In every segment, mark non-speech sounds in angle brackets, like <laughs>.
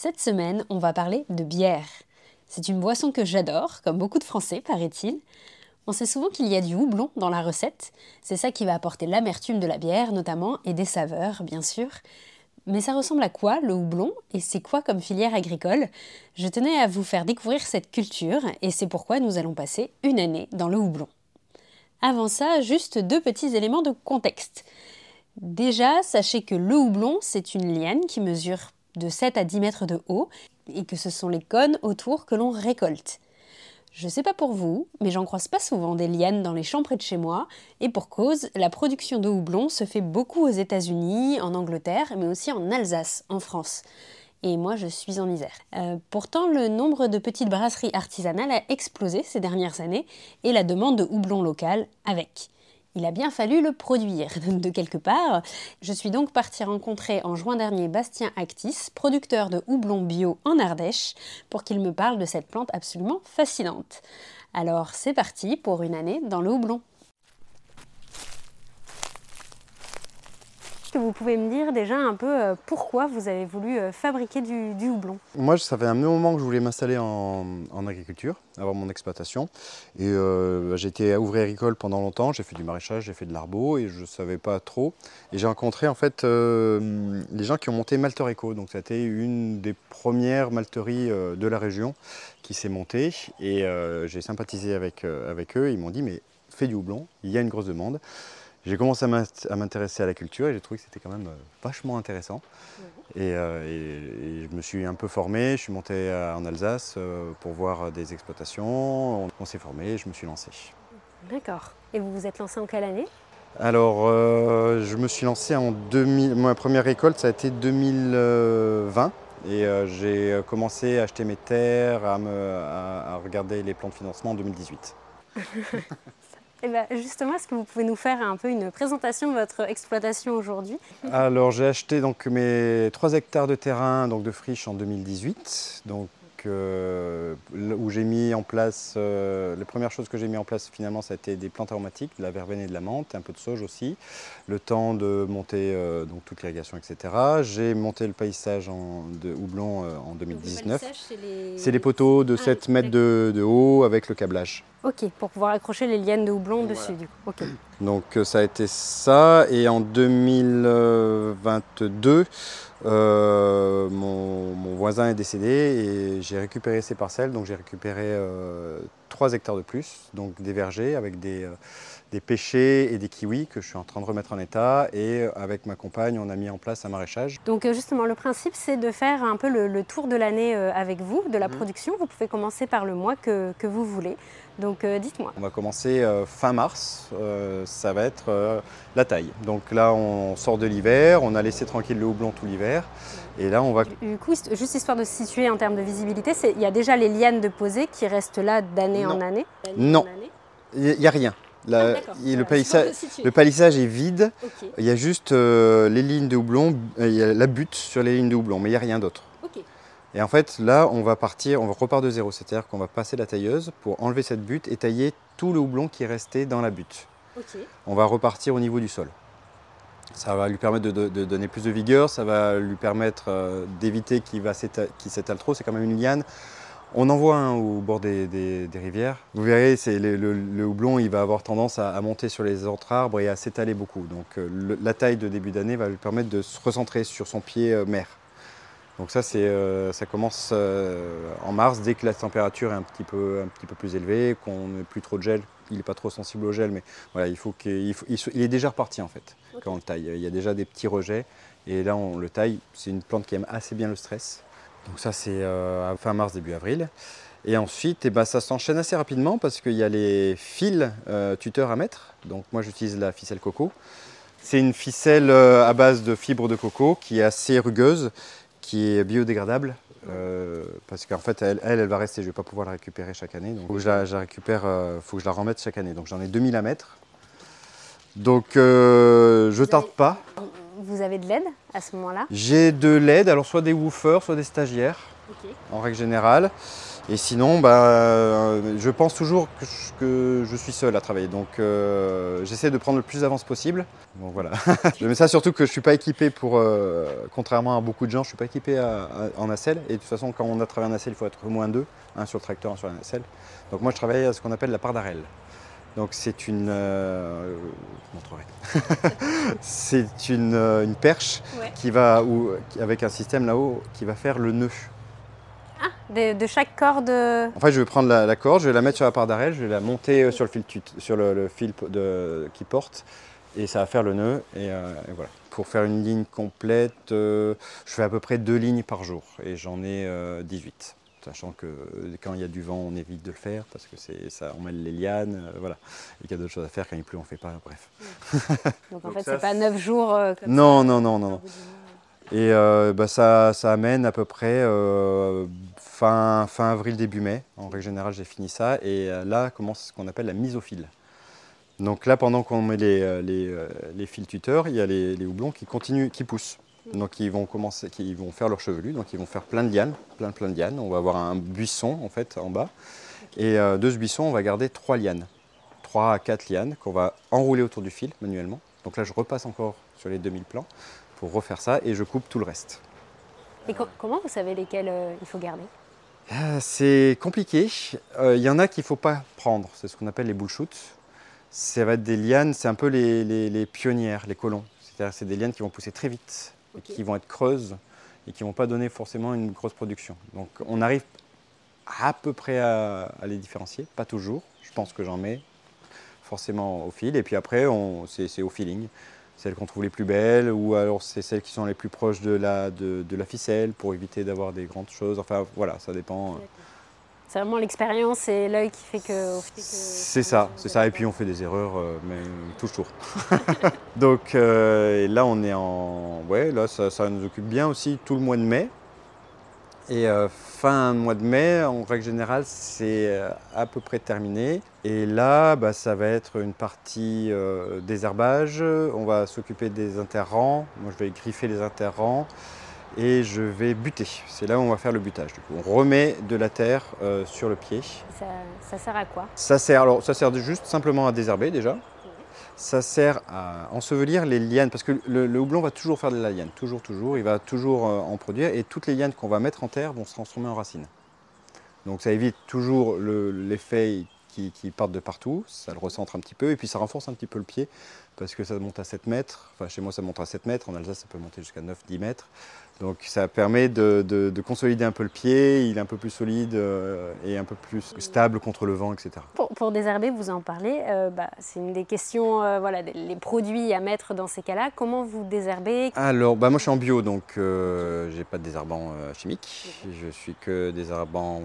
Cette semaine, on va parler de bière. C'est une boisson que j'adore, comme beaucoup de Français, paraît-il. On sait souvent qu'il y a du houblon dans la recette. C'est ça qui va apporter l'amertume de la bière, notamment, et des saveurs, bien sûr. Mais ça ressemble à quoi, le houblon Et c'est quoi comme filière agricole? Je tenais à vous faire découvrir cette culture, et c'est pourquoi nous allons passer une année dans le houblon. Avant ça, juste deux petits éléments de contexte. Déjà, sachez que le houblon, c'est une liane qui mesure de 7 à 10 mètres de haut et que ce sont les cônes autour que l'on récolte. Je ne sais pas pour vous, mais j'en croise pas souvent des lianes dans les champs près de chez moi, et pour cause, la production de houblon se fait beaucoup aux États-Unis, en Angleterre, mais aussi en Alsace, en France. Et moi, je suis en Isère. Euh, pourtant, le nombre de petites brasseries artisanales a explosé ces dernières années, et la demande de houblon local avec il a bien fallu le produire <laughs> de quelque part. Je suis donc partie rencontrer en juin dernier Bastien Actis, producteur de houblon bio en Ardèche, pour qu'il me parle de cette plante absolument fascinante. Alors c'est parti pour une année dans le houblon. Est-ce que vous pouvez me dire déjà un peu euh, pourquoi vous avez voulu euh, fabriquer du, houblon? Moi, ça fait un moment que je voulais m'installer en, agriculture, avoir mon exploitation. Et euh, j'ai été ouvrier agricole pendant longtemps, j'ai fait du maraîchage, j'ai fait de l'arbo et je ne savais pas trop. Et j'ai rencontré en fait les gens qui ont monté Malter Eco. Donc été une des premières malteries de la région qui s'est montée. Et j'ai sympathisé avec eux. Ils m'ont dit, mais fais du houblon, il y a une grosse demande j'ai commencé à m'intéresser à la culture et j'ai trouvé que c'était quand même euh, vachement intéressant. Euh, et, je me suis un peu formé, je suis monté en Alsace euh, pour voir des exploitations, on, s'est formé et je me suis lancé. D'accord. Et vous vous êtes lancé en quelle année? Alors, je me suis lancé en 2000, ma première récolte ça a été 2020. Et j'ai commencé à acheter mes terres, à, à regarder les plans de financement en 2018. <laughs> Eh ben, justement, est-ce que vous pouvez nous faire un peu une présentation de votre exploitation aujourd'hui? Alors, j'ai acheté donc mes 3 hectares de terrain donc de friche en 2018. Donc, euh, où j'ai mis en place, euh, les premières choses que j'ai mis en place finalement, ça a été des plantes aromatiques, de la verveine et de la menthe, un peu de sauge aussi. Le temps de monter euh, donc toute l'irrigation, etc. J'ai monté le paysage en, de houblon en 2019. C'est les... poteaux de 7 ah, mètres de, haut avec le câblage. Ok, pour pouvoir accrocher les lianes de houblon dessus du coup. Donc ça a été ça. Et en 2022, euh, mon, voisin est décédé et j'ai récupéré ses parcelles, donc j'ai récupéré euh, 3 hectares de plus, donc des vergers avec des, euh, des pêchers et des kiwis que je suis en train de remettre en état. Et euh, avec ma compagne, on a mis en place un maraîchage. Donc euh, justement, le principe, c'est de faire un peu le, tour de l'année avec vous, de la mhm. production. Vous pouvez commencer par le mois que, que vous voulez. Donc dites-moi. On va commencer fin mars, ça va être la taille. Donc là, on sort de l'hiver, on a laissé tranquille le houblon tout l'hiver. Et là, on va. Du coup, juste histoire de se situer en termes de visibilité, il y a déjà les lianes de posée qui restent là d'année en année? Non, il n'y a rien. Ah, le, palissage, le, palissage, est vide. Il y a juste euh, les lignes de houblon, il y a la butte sur les lignes de houblon, mais il n'y a rien d'autre. Et en fait, là, on va partir, on repart de zéro. C'est-à-dire qu'on va passer la tailleuse pour enlever cette butte et tailler tout le houblon qui est resté dans la butte. On va repartir au niveau du sol. Ça va lui permettre de, donner plus de vigueur, ça va lui permettre euh, d'éviter qu'il s'étale trop. C'est quand même une liane. On en voit un au bord des, rivières. Vous verrez, le, le, houblon il va avoir tendance à, monter sur les autres arbres et à s'étaler beaucoup. Donc euh, la taille de début d'année va lui permettre de se recentrer sur son pied euh, mer. Donc ça, euh, ça commence en mars, dès que la température est un petit peu, un petit peu plus élevée, qu'on n'a plus trop de gel. Il n'est pas trop sensible au gel, mais voilà, il, faut qu'il il, est déjà reparti en fait quand on le taille. Il y a déjà des petits rejets et là on le taille. C'est une plante qui aime assez bien le stress. Donc ça c'est euh, fin mars, début avril. Et ensuite, eh ben, ça s'enchaîne assez rapidement parce qu'il y a les fils euh, tuteurs à mettre. Donc moi j'utilise la ficelle coco. C'est une ficelle euh, à base de fibres de coco qui est assez rugueuse, qui est biodégradable. parce qu'en fait, elle, elle, va rester. Je ne vais pas pouvoir la récupérer chaque année. Donc, il faut que je la, récupère, faut que je la remette chaque année. Donc, j'en ai 2000 à mettre. Donc, je ne tarde pas. Vous avez de l'aide à ce moment-là? J'ai de l'aide, alors soit des woofers, soit des stagiaires, en règle générale. Et sinon, bah, euh, je pense toujours que je, suis seul à travailler. Donc euh, j'essaie de prendre le plus d'avance possible. Donc voilà. <laughs> je mets ça surtout que je ne suis pas équipé pour, euh, contrairement à beaucoup de gens, je ne suis pas équipé en nacelle. Et de toute façon, quand on a travaillé en nacelle, il faut être au moins deux, un sur le tracteur, un sur la nacelle. Donc moi, je travaille à ce qu'on appelle la part. Donc c'est une, <laughs> c'est une, perche qui va, avec un système là-haut qui va faire le nœud. De, chaque corde En fait, je vais prendre la, corde, je vais la mettre sur la part d'arrêt, je vais la monter euh, sur le fil, sur le, fil qui porte et ça va faire le nœud. Et, euh, voilà. Pour faire une ligne complète, euh, je fais à peu près deux lignes par jour et j'en ai 18 sachant que quand il y a du vent, on évite de le faire parce que ça emmêle les lianes, voilà. Et qu'il y a d'autres choses à faire quand il pleut, on ne fait pas, bref. <laughs> Donc en fait, c'est pas neuf jours comme non, Non, non, non, non. Et bah, ça, ça, amène à peu près fin, avril, début mai. En règle générale, j'ai fini ça. Et euh, là commence ce qu'on appelle la mise au fil. Donc là, pendant qu'on met les, euh, euh, les, fils tuteurs, il y a les, houblons qui continuent, qui poussent. Donc ils vont commencer, ils vont faire leur chevelu, donc ils vont faire plein de lianes, plein plein de lianes. On va avoir un buisson en fait en bas. Et de ce buisson, on va garder trois lianes, trois à quatre lianes qu'on va enrouler autour du fil manuellement. Donc là, je repasse encore sur les 2000 plans pour refaire ça et je coupe tout le reste. Et comment vous savez lesquels il faut garder? C'est compliqué. Il euh, y en a qu'il ne faut pas prendre. C'est ce qu'on appelle les bullshoots. Ça va être des lianes, c'est un peu les, pionnières, les colons. C'est-à-dire c'est des lianes qui vont pousser très vite, et qui vont être creuses et qui ne vont pas donner forcément une grosse production. Donc on arrive à peu près à, les différencier, pas toujours. Je pense que j'en mets forcément au fil. Et puis après, c'est au feeling celles qu'on trouve les plus belles, ou alors c'est celles qui sont les plus proches de la, de, la ficelle pour éviter d'avoir des grandes choses. Enfin voilà, ça dépend. Euh. C'est vraiment l'expérience et l'œil qui fait que. c'est ça, c'est ça. Et puis on fait des erreurs, euh, mais toujours. <laughs> Donc euh, là on est en. Ouais, là ça, ça, nous occupe bien aussi tout le mois de mai. Et euh, fin mois de mai, en règle générale, c'est euh, à peu près terminé. Et là, bah, ça va être une partie euh, désherbage. On va s'occuper des interrants. Moi, je vais griffer les interrants et je vais buter. C'est là où on va faire le butage. on remet de la terre sur le pied. Ça, sert à quoi? Ça sert, alors, ça sert juste simplement à désherber déjà ça sert à ensevelir les lianes, parce que le, houblon va toujours faire de la liane, toujours, toujours, il va toujours euh, en produire, et toutes les lianes qu'on va mettre en terre vont se transformer en racines. Donc ça évite toujours l'effet qui, qui partent de partout, ça le recentre un petit peu, et puis ça renforce un petit peu le pied, parce que ça monte à 7 mètres, enfin chez moi ça monte à 7 mètres, en Alsace ça peut monter jusqu'à 9-10 mètres, donc ça permet de, consolider un peu le pied, il est un peu plus solide euh, et un peu plus stable contre le vent, etc. Pour, désherber, vous en parlez, euh, bah, c'est une des questions, euh, voilà, les produits à mettre dans ces cas-là. Comment vous désherbez? Alors, bah, moi je suis en bio, donc je n'ai pas de désherbant chimique, je suis que désherbant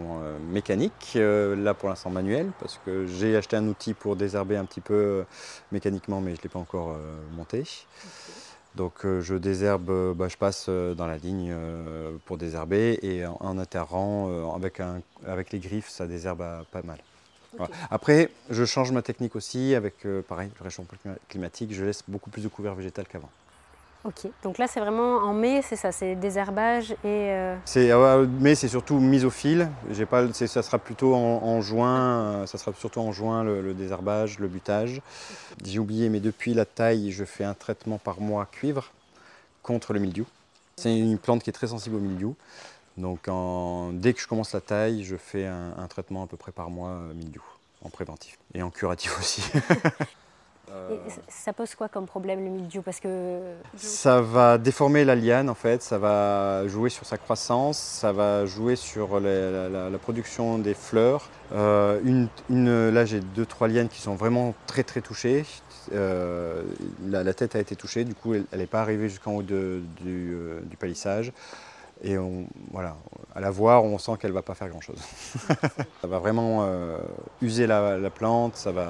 mécanique, là pour l'instant manuel, parce que j'ai acheté un outil pour désherber un petit peu mécaniquement, mais je ne l'ai pas encore monté. Donc euh, je désherbe, euh, bah, je passe euh, dans la ligne pour désherber et en, avec, avec les griffes, ça désherbe pas mal. Après, je change ma technique aussi avec, pareil, le réchauffement climatique, je laisse beaucoup plus de couvert végétal qu'avant. Ok, donc là c'est vraiment en mai, c'est ça, c'est désherbage et... Euh... C'est, euh, mai c'est surtout mise au fil, J'ai pas, ça sera plutôt en, juin, euh, ça sera surtout en juin le, désherbage, le butage. J'ai oublié, mais depuis la taille, je fais un traitement par mois cuivre contre le mildiou. C'est une plante qui est très sensible au mildiou. Donc dès que je commence la taille, je fais un, un traitement à peu près par mois euh, mildiou, en préventif et en curatif aussi. <laughs> Euh, ça pose quoi comme problème le mildiou? Parce que ça va déformer la liane en fait, ça va jouer sur sa croissance, ça va jouer sur la, production des fleurs. Euh, une, là j'ai deux trois lianes qui sont vraiment très très touchées. Euh, la, tête a été touchée, du coup elle n'est pas arrivée jusqu'en haut du, palissage. Et on, voilà, à la voir, on sent qu'elle ne va pas faire grand-chose. <laughs> ça va vraiment user la, plante, ça va.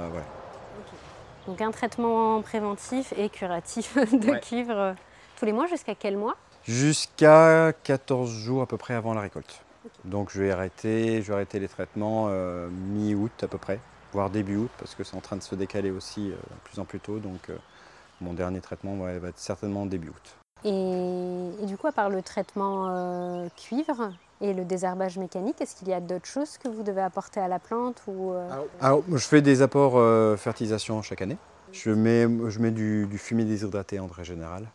Donc un traitement préventif et curatif <laughs> de cuivre euh, tous les mois, jusqu'à quel mois? Jusqu'à 14 jours à peu près avant la récolte. Donc je vais arrêter, je vais arrêter les traitements euh, mi-août à peu près, voire début août, parce que c'est en train de se décaler aussi de plus en plus tôt. Donc mon dernier traitement va être certainement début août. Et, du coup, à part le traitement cuivre, et le désherbage mécanique, est-ce qu'il y a d'autres choses que vous devez apporter à la plante ou euh, Alors, je fais des apports euh, fertilisation chaque année. Je mets, je mets du, fumier déshydraté en vrai général.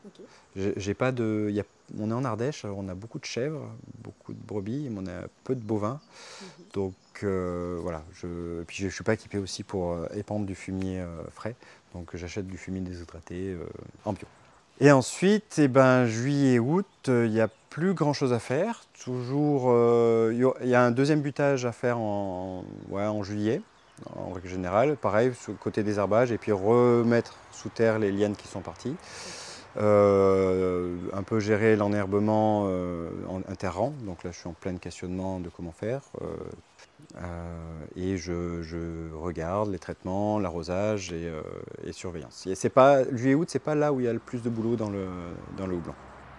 J'ai pas de, on est en Ardèche, on a beaucoup de chèvres, beaucoup de brebis, mais on a peu de bovins. Mhm. Donc euh, voilà, je, puis je ne suis pas équipé aussi pour épandre du fumier frais. Donc j'achète du fumier déshydraté en bio. Et ensuite, eh ben, juillet août, il n'y a plus grand chose à faire. Toujours, euh, il y a un deuxième butage à faire en, en juillet, en règle générale. Pareil, côté désherbage, et puis remettre sous terre les lianes qui sont parties. Euh, un peu gérer l'enherbement euh, interrant. Donc là, je suis en plein questionnement de comment faire. Et je, regarde les traitements, l'arrosage et, surveillance. Et c'est pas juillet-août, c'est pas là où il y a le plus de boulot dans le, dans le.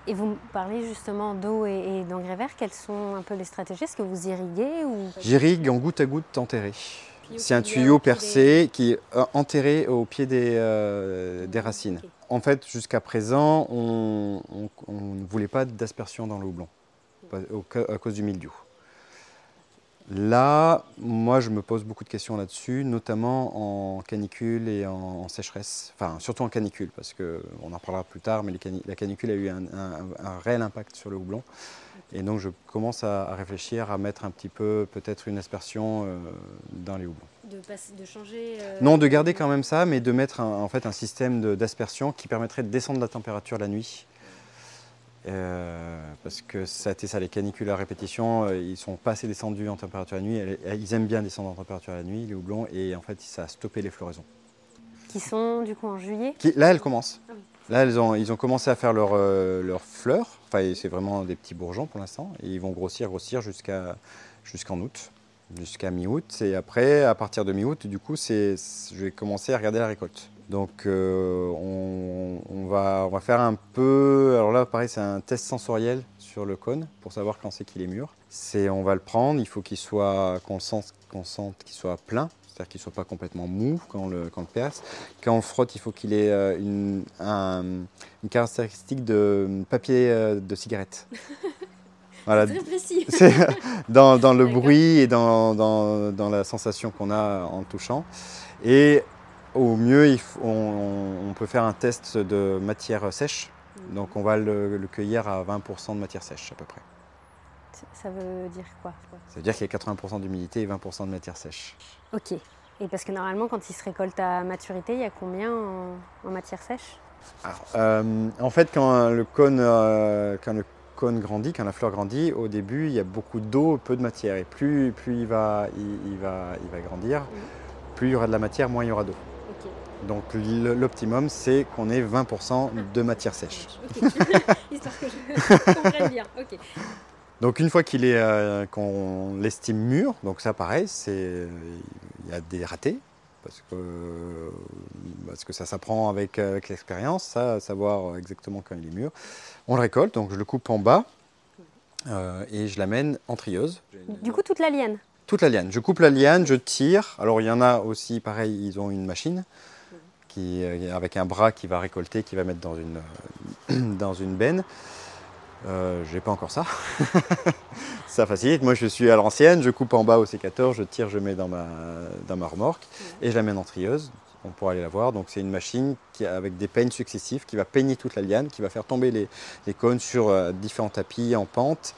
Et vous parlez justement d'eau et, d'engrais verts. Quelles sont un peu les stratégies? Est-ce que vous irriguez ou... J'irrigue en goutte à goutte enterré. C'est un tuyau percé qui est euh, enterré au pied des, euh, des racines. En fait, jusqu'à présent, on, ne voulait pas d'aspersion dans le houblon à cause du mildiou. Là, moi, je me pose beaucoup de questions là-dessus, notamment en canicule et en, sécheresse. Enfin, surtout en canicule, parce qu'on en parlera plus tard, mais la canicule a eu un, réel impact sur le houblon. Et donc, je commence à, réfléchir à mettre un petit peu, peut-être, une aspersion euh, dans les houblons. De, changer euh, Non, de garder quand même ça, mais de mettre en fait un système d'aspersion qui permettrait de descendre la température la nuit euh, parce que ça a été ça, les canicules à répétition, euh, ils sont pas assez descendus en température la nuit. Ils aiment bien descendre en température la nuit, les houblons, et en fait, ça a stoppé les floraisons. Qui sont du coup en juillet Là, elles commencent. Ah là, elles ont, ils ont commencé à faire leurs euh, fleurs. Enfin, c'est vraiment des petits bourgeons pour l'instant. Et ils vont grossir, grossir jusqu'à jusqu'en août, jusqu'à mi-août. Et après, à partir de mi-août, du coup, je vais commencer à regarder la récolte. Donc euh, on, va, on, va, faire un peu, alors là pareil c'est un test sensoriel sur le cône pour savoir quand c'est qu'il est mûr. C'est, on va le prendre, il faut qu'il soit, qu'on sente, qu'il soit plein, c'est-à-dire qu'il ne soit pas complètement mou quand on le, quand perce. Quand on le frotte, il faut qu'il ait euh, une, une, caractéristique de papier euh, de cigarette. <laughs> Voilà. Très précis. <laughs> dans, dans, le bruit et dans, dans, dans la sensation qu'on a en touchant. Et au mieux, on, peut faire un test de matière sèche. Mhm. Donc on va le, cueillir à 20% de matière sèche à peu près. Ça veut dire quoi Ça veut dire qu'il y a 80% d'humidité et 20% de matière sèche. Ok. Et parce que normalement, quand il se récolte à maturité, il y a combien en, matière sèche? Euh, En fait, quand le, cône, euh, quand le cône grandit, quand la fleur grandit, au début, il y a beaucoup d'eau, peu de matière. Et plus, plus il, va, il, va, il va grandir, mhm. plus il y aura de la matière, moins il y aura d'eau. Donc l'optimum, c'est qu'on ait 20% de matière sèche. <laughs> Histoire que je comprenne bien. Donc une fois qu'il est, euh, qu'on l'estime mûr, donc ça pareil, c'est il y a des ratés parce que parce que ça s'apprend avec, l'expérience, ça, savoir exactement quand il est mûr. On le récolte, donc je le coupe en bas euh, et je l'amène en trieuse. Du coup toute la liane. Toute la liane. Je coupe la liane, je tire. Alors il y en a aussi, pareil, ils ont une machine qui, euh, avec un bras qui va récolter, qui va mettre dans une, euh, <clears throat> dans une benne. Euh, j'ai pas encore ça. <laughs> ça facilite. Moi, je suis à l'ancienne, je coupe en bas au sécateur, je tire, je mets dans ma, dans ma remorque et je la mène en trieuse. On pourra aller la voir. Donc, c'est une machine qui, avec des peignes successifs qui va peigner toute la liane, qui va faire tomber les, les cônes sur différents tapis en pente.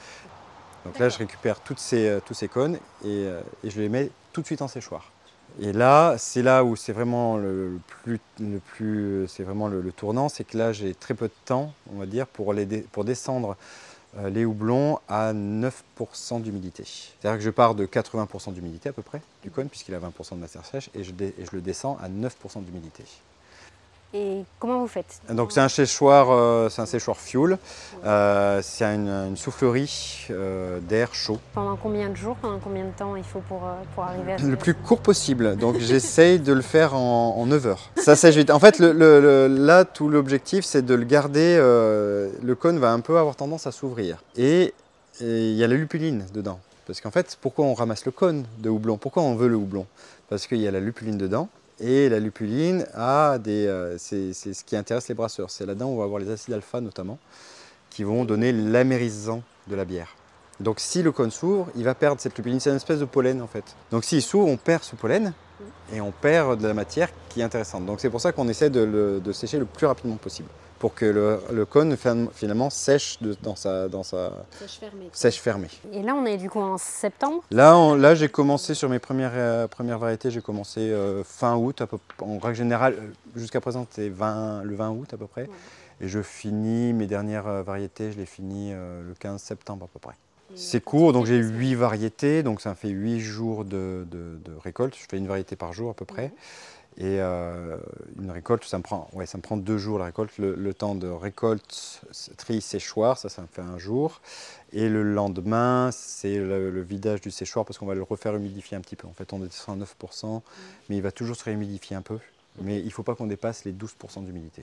Donc là, je récupère toutes ces, tous ces cônes et, et je les mets tout de suite en séchoir. Et là, c'est là où c'est vraiment le plus, c'est vraiment le, tournant, c'est que là j'ai très peu de temps, on va dire, pour, pour descendre euh, les houblons à 9% d'humidité. C'est-à-dire que je pars de 80% d'humidité à peu près du cône, puisqu'il a 20% de matière sèche, et je, et je, le descends à 9% d'humidité. Et comment vous faites Donc c'est un séchoir, euh, c'est un séchoir fuel. Euh, c'est une, soufflerie euh, d'air chaud. Pendant combien de jours, pendant combien de temps il faut pour, pour arriver à Le plus court possible. <laughs> Donc j'essaye de le faire en, 9 heures. Ça sèche vite. En fait, le, là, tout l'objectif, c'est de le garder. le cône va un peu avoir tendance à s'ouvrir. Et il y a la lupuline dedans. Parce qu'en fait, pourquoi on ramasse le cône de houblon? Pourquoi on veut le houblon? Parce qu'il y a la lupuline dedans. Et la lupuline a des, euh, c'est, ce qui intéresse les brasseurs. C'est là-dedans où on va avoir les acides alpha notamment, qui vont donner l'amérisant de la bière. Donc si le cône s'ouvre, il va perdre cette lupuline. C'est une espèce de pollen en fait. Donc s'il s'ouvre, on perd ce pollen et on perd de la matière qui est intéressante. Donc c'est pour ça qu'on essaie de, le, sécher le plus rapidement possible pour que le, cône finalement sèche dans sa, dans sa sèche, fermée. Et là, on est du coup en septembre? Là, là j'ai commencé sur mes premières, euh, premières variétés, j'ai commencé euh, fin août, à peu, en règle générale, euh, jusqu'à présent c'était le 20 août à peu près. Et je finis mes dernières variétés, je les finis le 15 septembre à peu près. C'est court, donc j'ai 8 variétés, donc ça fait 8 jours de, de, récolte. Je fais une variété par jour à peu près. Et euh, une récolte, ça me prend, ouais, ça me prend deux jours la récolte. Le, temps de récolte, tri, séchoir, ça, ça me fait un jour. Et le lendemain, c'est le, vidage du séchoir parce qu'on va le refaire humidifier un petit peu. En fait, on descend à 9%, mais il va toujours se réhumidifier un peu. Mais il ne faut pas qu'on dépasse les 12% d'humidité.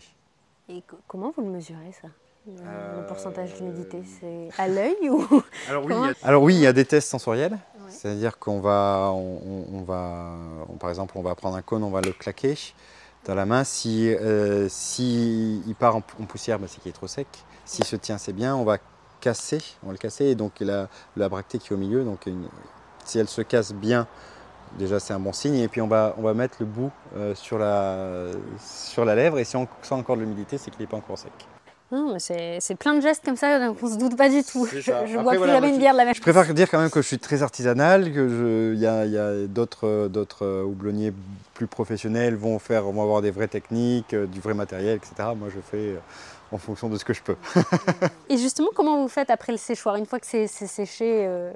Et comment vous le mesurez ça? Le pourcentage d'humidité, c'est à l'œil ou <laughs> Alors oui, Alors oui, il y a des tests sensoriels. C'est-à-dire qu'on va, on, va par exemple, on va prendre un cône, on va le claquer dans la main. Si, euh, si il part en, poussière, bah, c'est qu'il est trop sec. S'il se tient, c'est bien. On va casser, on va le casser. Et donc la, la bractée qui est au milieu, donc si elle se casse bien, déjà c'est un bon signe. Et puis on va, on va mettre le bout euh, sur, la, sur la lèvre. Et si on sent encore de l'humidité, c'est qu'il n'est pas encore sec. C'est plein de gestes comme ça, on ne se doute pas du tout. <laughs> Je, je bois plus jamais une bière de la même Je préfère dire quand même que je suis très artisanal, qu'il y a, y a d'autres houblonniers plus professionnels vont, faire, vont avoir des vraies techniques, euh, du vrai matériel, etc. Moi, je fais euh, en fonction de ce que je peux. et justement, comment vous faites après le séchoir Une fois que c'est séché, euh,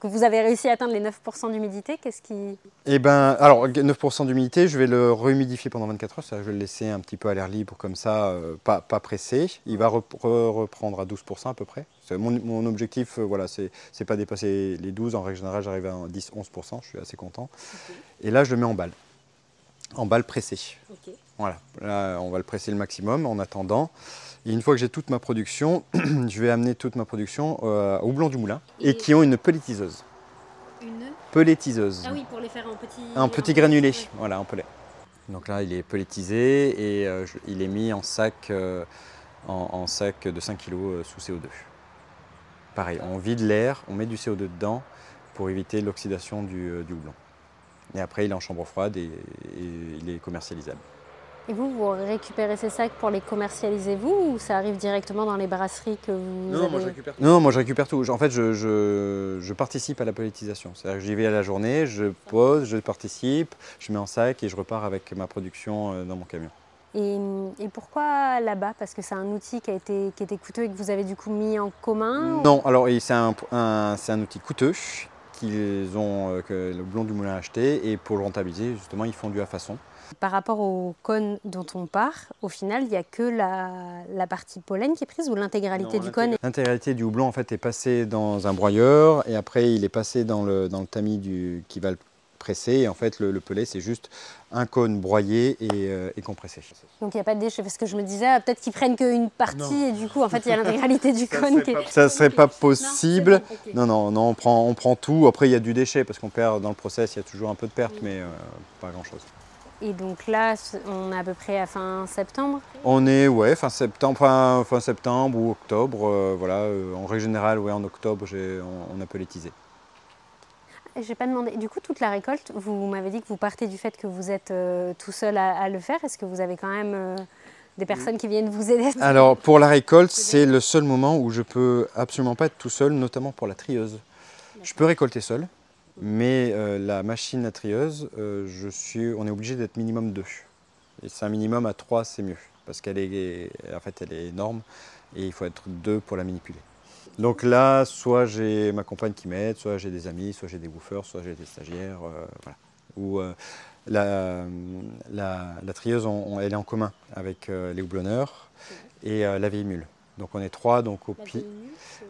que vous avez réussi à atteindre les 9% d'humidité, qu'est-ce qui... Eh bien, alors 9% d'humidité, je vais le rehumidifier pendant 24 heures, je vais le laisser un petit peu à l'air libre comme ça, euh, pas, pas, pressé. Il va reprendre à 12% à peu près. Mon, mon, objectif, euh, voilà, c'est pas dépasser les 12. En règle générale, j'arrive à 10-11%, je suis assez content. Et là, je le mets en balle, en balle pressée. Voilà, là, on va le presser le maximum en attendant. Et une fois que j'ai toute ma production, <clears throat> je vais amener toute ma production euh, au Houblon du Moulin et, qui ont une pellétiseuse. Une Pellétiseuse. Ah oui, pour les faire en petits... En petits granulés, voilà, en pellet. Donc là, il est pelletisé et euh, il est mis en sac, euh, en, sac de 5 kg sous CO2. Pareil, on vide l'air, on met du CO2 dedans pour éviter l'oxydation du, houblon. Et après, il est en chambre froide et il est commercialisable. Et vous, vous récupérez ces sacs pour les commercialiser vous ou ça arrive directement dans les brasseries que vous Non, moi je récupère tout. Non, moi je récupère tout. En fait, je, je, participe à la politisation. C'est-à-dire que j'y vais à la journée, je pose, je participe, je mets en sac et je repars avec ma production euh, dans mon camion. Et, et pourquoi là-bas? Parce que c'est un outil qui a, été, qui était coûteux et que vous avez du coup mis en commun Non, alors c'est un, un, outil coûteux qu'ils ont, euh, que le blond du moulin a acheté et pour le rentabiliser, justement, ils font du à façon. Par rapport au cône dont on part, au final, il n'y a que la, partie pollen qui est prise ou l'intégralité du cône L'intégralité du houblon en fait est passée dans un broyeur et après il est passé dans le, dans le tamis du, qui va le presser. Et en fait, le, pellet, c'est juste un cône broyé et, euh, compressé. Donc il n'y a pas de déchets Parce que je me disais, ah, peut-être qu'ils prennent qu'une partie et du coup, en fait, il y a l'intégralité du cône. qui Ça ne serait pas possible. Non, non, non, on, prend, on prend tout. Après, il y a du déchet parce qu'on perd dans le process, il y a toujours un peu de perte, mais euh, pas grand-chose. Et donc là, on est à peu près à fin septembre On est, ouais, fin septembre, fin, fin septembre ou octobre. Euh, voilà, euh, en règle générale, ouais, en octobre, on, on, a pelletisé. Je n'ai pas demandé. Du coup, toute la récolte, vous m'avez dit que vous partez du fait que vous êtes euh, tout seul à, le faire. Est-ce que vous avez quand même des personnes qui viennent vous aider Alors, pour la récolte, c'est le seul moment où je peux absolument pas être tout seul, notamment pour la trieuse. Je peux récolter seul, mais euh, la machine à trieuse, euh, je suis, on est obligé d'être minimum 2. Et c'est un minimum à 3, c'est mieux. Parce qu'elle est, en fait, elle est énorme et il faut être deux pour la manipuler. Donc là, soit j'ai ma compagne qui m'aide, soit j'ai des amis, soit j'ai des woofers, soit j'ai des stagiaires. Euh, voilà. Ou La, trieuse, elle est en commun avec les houblonneurs et la vieille mule. Donc on est trois donc au pied.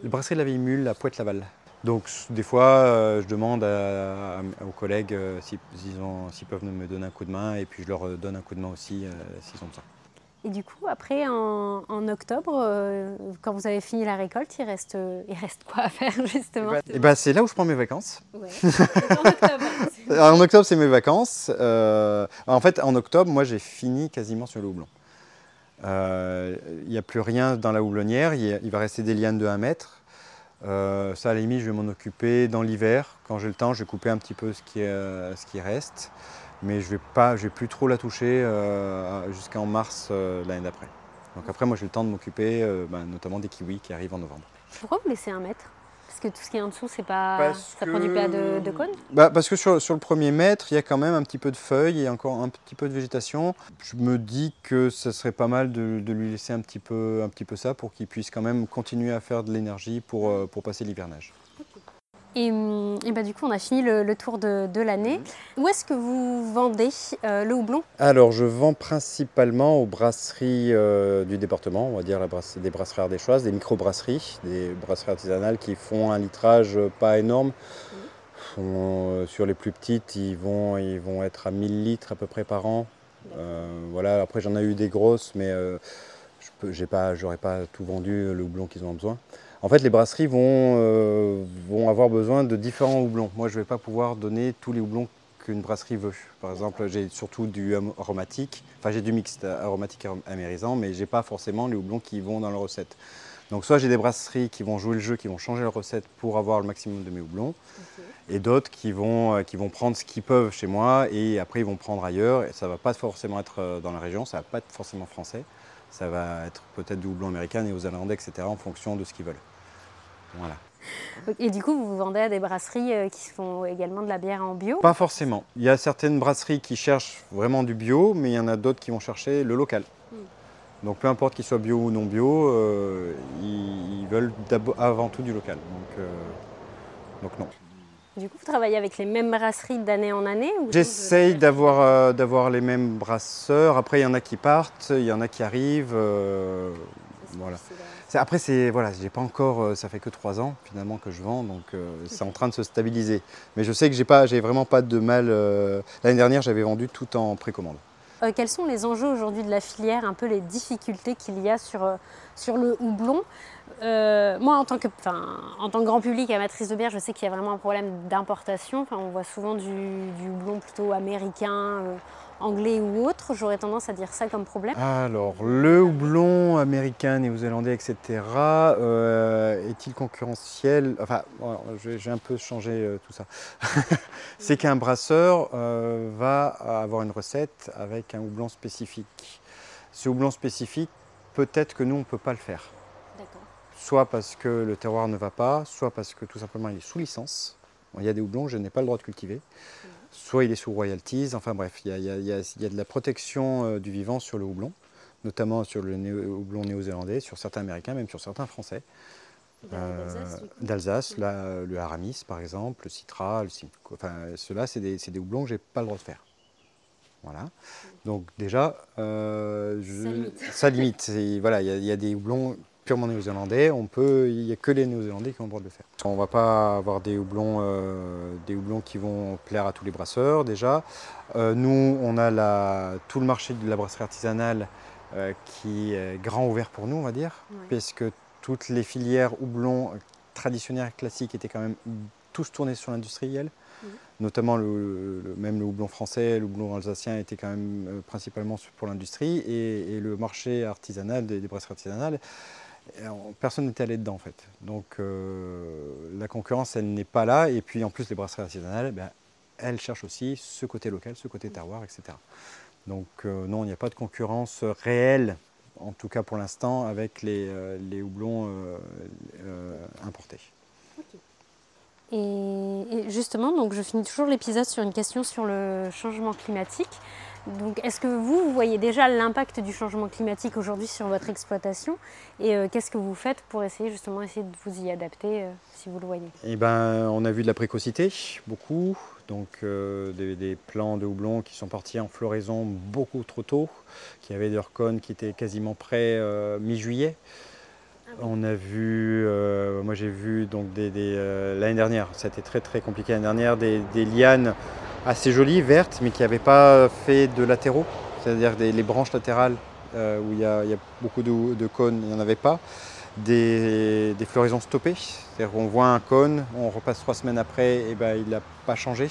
Le brasserie de la vieille mule, la Poète Laval. Donc des fois, euh, je demande aux collègues euh, s'ils peuvent me donner un coup de main et puis je leur donne un coup de main aussi euh, s'ils ont besoin. Et du coup, après, en, octobre, quand vous avez fini la récolte, il reste, il reste quoi à faire <laughs> justement? Et eh ben, C'est là où je prends mes vacances. Ouais. en octobre. <laughs> en octobre, c'est mes vacances. en fait, en octobre, moi, j'ai fini quasiment sur le houblon. Il n'y a plus rien dans la houblonnière. Il, il va rester des lianes de 1 mètre. Euh, ça, à la limite, je vais m'en occuper dans l'hiver. Quand j'ai le temps, je vais couper un petit peu ce qui, euh, reste. Mais je ne vais, pas, vais plus trop la toucher euh, jusqu'en mars l'année d'après. Donc après, moi, j'ai le temps de m'occuper ben, notamment des kiwis qui arrivent en novembre. Pourquoi vous laissez un mètre? Parce que tout ce qui est en dessous, c'est pas, ça ne produit pas de, de cône? Bah Parce que sur, le premier mètre, il y a quand même un petit peu de feuilles et encore un petit peu de végétation. Je me dis que ce serait pas mal de, lui laisser un petit peu, un petit peu ça pour qu'il puisse quand même continuer à faire de l'énergie pour, euh, pour passer l'hivernage. Et, bah, du coup, on a fini le, tour de, l'année. Mhm. Où est-ce que vous vendez euh, le houblon? Alors, je vends principalement aux brasseries euh, du département, on va dire la des brasseries ardéchoises, des micro-brasseries, des brasseries artisanales qui font un litrage pas énorme. Mhm. Euh, sur les plus petites, ils vont, ils vont être à 1000 litres à peu près par an. voilà. Après, j'en ai eu des grosses, mais je n'aurais pas, pas tout vendu le houblon qu'ils ont besoin. En fait, les brasseries vont, euh, vont avoir besoin de différents houblons. Moi, je ne vais pas pouvoir donner tous les houblons qu'une brasserie veut. Par exemple, j'ai surtout du aromatique, enfin j'ai du mixte aromatique amérisant, mais je n'ai pas forcément les houblons qui vont dans la recette. Donc soit j'ai des brasseries qui vont jouer le jeu, qui vont changer la recette pour avoir le maximum de mes houblons, et d'autres qui vont, euh, qui vont prendre ce qu'ils peuvent chez moi et après ils vont prendre ailleurs. Et ça ne va pas forcément être euh, dans la région, ça ne va pas être forcément français ça va être peut-être du houblon américain et aux Zélandais, etc., en fonction de ce qu'ils veulent. Voilà. Et du coup, vous vendez à des brasseries euh, qui font également de la bière en bio? Pas forcément. Il y a certaines brasseries qui cherchent vraiment du bio, mais il y en a d'autres qui vont chercher le local. Hmm. Donc peu importe qu'il soit bio ou non bio, euh, ils, veulent avant tout du local. Donc, euh, donc non. Du coup, vous travaillez avec les mêmes brasseries d'année en année J'essaye d'avoir, euh, d'avoir les mêmes brasseurs. Après, il y en a qui partent, il y en a qui arrivent. Euh, voilà. Après, c'est voilà, j'ai pas encore, euh, ça fait que trois ans finalement que je vends, donc <laughs> c'est en train de se stabiliser. Mais je sais que j'ai pas, j'ai vraiment pas de mal. L'année dernière, j'avais vendu tout en précommande. quels sont les enjeux aujourd'hui de la filière, un peu les difficultés qu'il y a sur, sur le houblon? Euh, moi, en tant, que, en tant que grand public amatrice de bière, je sais qu'il y a vraiment un problème d'importation. on voit souvent du, houblon plutôt américain, euh, anglais ou autre. J'aurais tendance à dire ça comme problème. Alors, le houblon américain, néo-zélandais, etc., euh, est-il concurrentiel? Enfin, j'ai un peu changé tout ça. <laughs> C'est qu'un brasseur va avoir une recette avec un houblon spécifique. Ce houblon spécifique, peut-être que nous, on ne peut pas le faire soit parce que le terroir ne va pas, soit parce que tout simplement il est sous licence. il y a des houblons, je n'ai pas le droit de cultiver. Soit il est sous royalties, enfin bref, il y a, de la protection euh, du vivant sur le houblon, notamment sur le houblon néo-zélandais, sur certains américains, même sur certains français. Euh, D'Alsace, le Aramis par exemple, le Citra, le Simcoe. Enfin, ceux-là, c'est des, des, houblons que je n'ai pas le droit de faire. Voilà. Donc déjà, euh, ça limite. Ça limite. Voilà, il y, a des houblons purement néo-zélandais, on peut, il n'y a que les néo-zélandais qui ont le droit de le faire. On ne va pas avoir des houblons, euh, des houblons qui vont plaire à tous les brasseurs déjà. Euh, nous, on a la, tout le marché de la brasserie artisanale euh, qui est grand ouvert pour nous, on va dire, puisque toutes les filières houblons traditionnels classiques étaient quand même tous tournés sur l'industriel. Notamment le, même le houblon français, le houblon alsacien était quand même principalement pour l'industrie et, le marché artisanal des, des brasseries artisanales personne n'était allé dedans en fait. Donc euh, la concurrence, elle n'est pas là. Et puis en plus, les brasseries artisanales, ben, elles cherchent aussi ce côté local, ce côté terroir, etc. Donc euh, non, il n'y a pas de concurrence réelle, en tout cas pour l'instant, avec les, euh, houblons importés. Et, justement, donc je finis toujours l'épisode sur une question sur le changement climatique. Donc, est-ce que vous, vous voyez déjà l'impact du changement climatique aujourd'hui sur votre exploitation Et euh, qu'est-ce que vous faites pour essayer justement essayer de vous y adapter euh, si vous le voyez? Eh ben, on a vu de la précocité, beaucoup, donc des, plants de houblon qui sont partis en floraison beaucoup trop tôt, qui avaient des cônes qui étaient quasiment prêts mi-juillet. Ah On a vu, moi j'ai vu donc l'année dernière, c'était très très compliqué l'année dernière, des, lianes assez jolies, vertes, mais qui n'avaient pas fait de latéraux, c'est-à-dire les branches latérales où il y, a beaucoup de, cônes, il n'y en avait pas des, floraisons stoppées. C'est-à-dire qu'on voit un cône, on repasse trois semaines après, et ben, il n'a pas changé.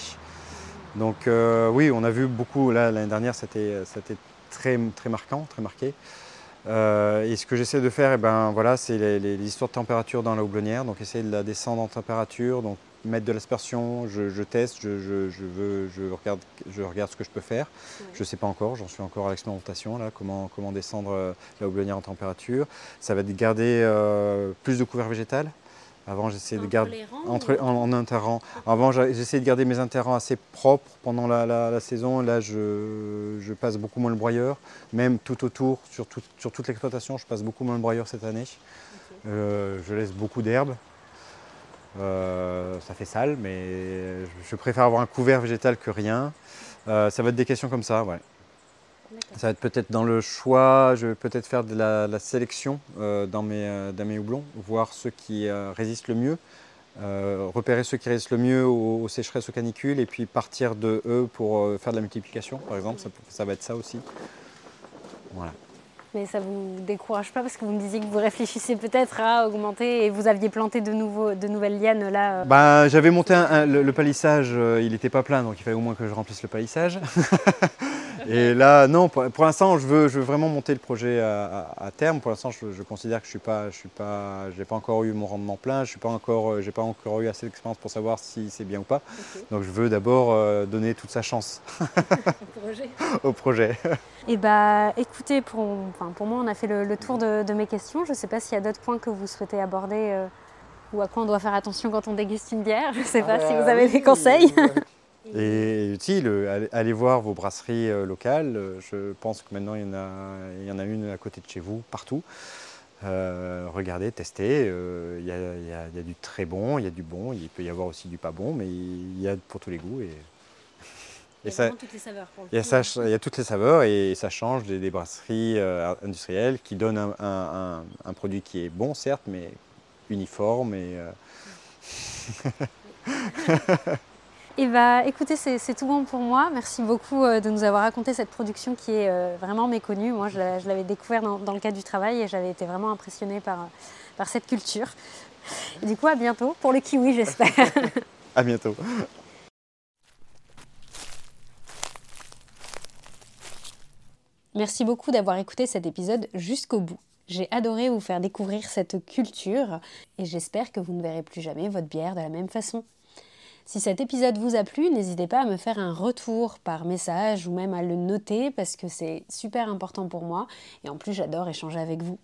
Donc euh, oui, on a vu beaucoup, là l'année dernière c'était très, très marquant, très marqué. Euh, et ce que j'essaie de faire, eh ben, voilà, c'est les, histoires de température dans la houblonnière, donc essayer de la descendre en température, donc mettre de l'aspersion, je, teste, je, veux, je, regarde, je regarde ce que je peux faire. Je ne sais pas encore, j'en suis encore à l'expérimentation, là, comment, comment descendre euh, la houblonnière en température. Ça va garder euh, plus de couvert végétal. Avant, j'essayais de garder entre, en, en interrang. Avant, j'essayais de garder mes interrangs assez propres pendant la, saison. Là, je, passe beaucoup moins le broyeur. Même tout autour, sur, sur toute l'exploitation, je passe beaucoup moins le broyeur cette année. Euh, je laisse beaucoup d'herbes. Euh, ça fait sale, mais je préfère avoir un couvert végétal que rien. Euh, ça va être des questions comme ça, ouais. Ça va être peut-être dans le choix, je vais peut-être faire de la, sélection euh, dans, mes, dans mes houblons, voir ceux qui résistent le mieux, repérer ceux qui résistent le mieux aux, sécheresses, aux canicules, et puis partir de eux pour faire de la multiplication, par exemple, ça, ça va être ça aussi. Voilà mais ça vous décourage pas parce que vous me disiez que vous réfléchissez peut-être à augmenter et vous aviez planté de, de nouvelles lianes là. Euh. Bah, J'avais monté le, palissage, euh, il n'était pas plein donc il fallait au moins que je remplisse le palissage. <laughs> et là, non, pour, l'instant, je veux, je veux vraiment monter le projet à, terme. Pour l'instant, je, considère que je n'ai pas, je suis pas, pas encore eu mon rendement plein, je n'ai pas, encore, euh, pas encore eu assez d'expérience pour savoir si c'est bien ou pas. Donc je veux d'abord donner toute sa chance <laughs> au projet. <laughs> au projet. Et bah écoutez, pour, pour moi on a fait le, tour de, mes questions. Je ne sais pas s'il y a d'autres points que vous souhaitez aborder euh, ou à quoi on doit faire attention quand on déguste une bière. Je ne sais pas si vous avez des conseils. Et utile, allez voir vos brasseries euh, locales. Euh, je pense que maintenant il y en a, il y en a une à côté de chez vous, partout. regardez, testez. Il y, a, du très bon, il y a du bon, il peut y avoir aussi du pas bon, mais il y a pour tous les goûts. Et il y a toutes les saveurs. il, y a toutes les saveurs et ça change des, brasseries euh, industrielles qui donnent un, produit qui est bon, certes, mais uniforme. Et, euh, bah, écoutez, c'est tout bon pour moi. Merci beaucoup euh, de nous avoir raconté cette production qui est vraiment méconnue. Moi, je l'avais découvert dans, le cadre du travail et j'avais été vraiment impressionnée par, par cette culture. du coup, à bientôt pour le kiwi, j'espère. <laughs> à bientôt. Merci beaucoup d'avoir écouté cet épisode jusqu'au bout. J'ai adoré vous faire découvrir cette culture et j'espère que vous ne verrez plus jamais votre bière de la même façon. Si cet épisode vous a plu, n'hésitez pas à me faire un retour par message ou même à le noter parce que c'est super important pour moi et en plus j'adore échanger avec vous.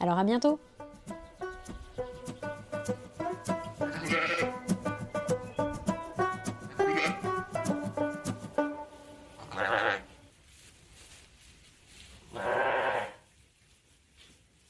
Alors à bientôt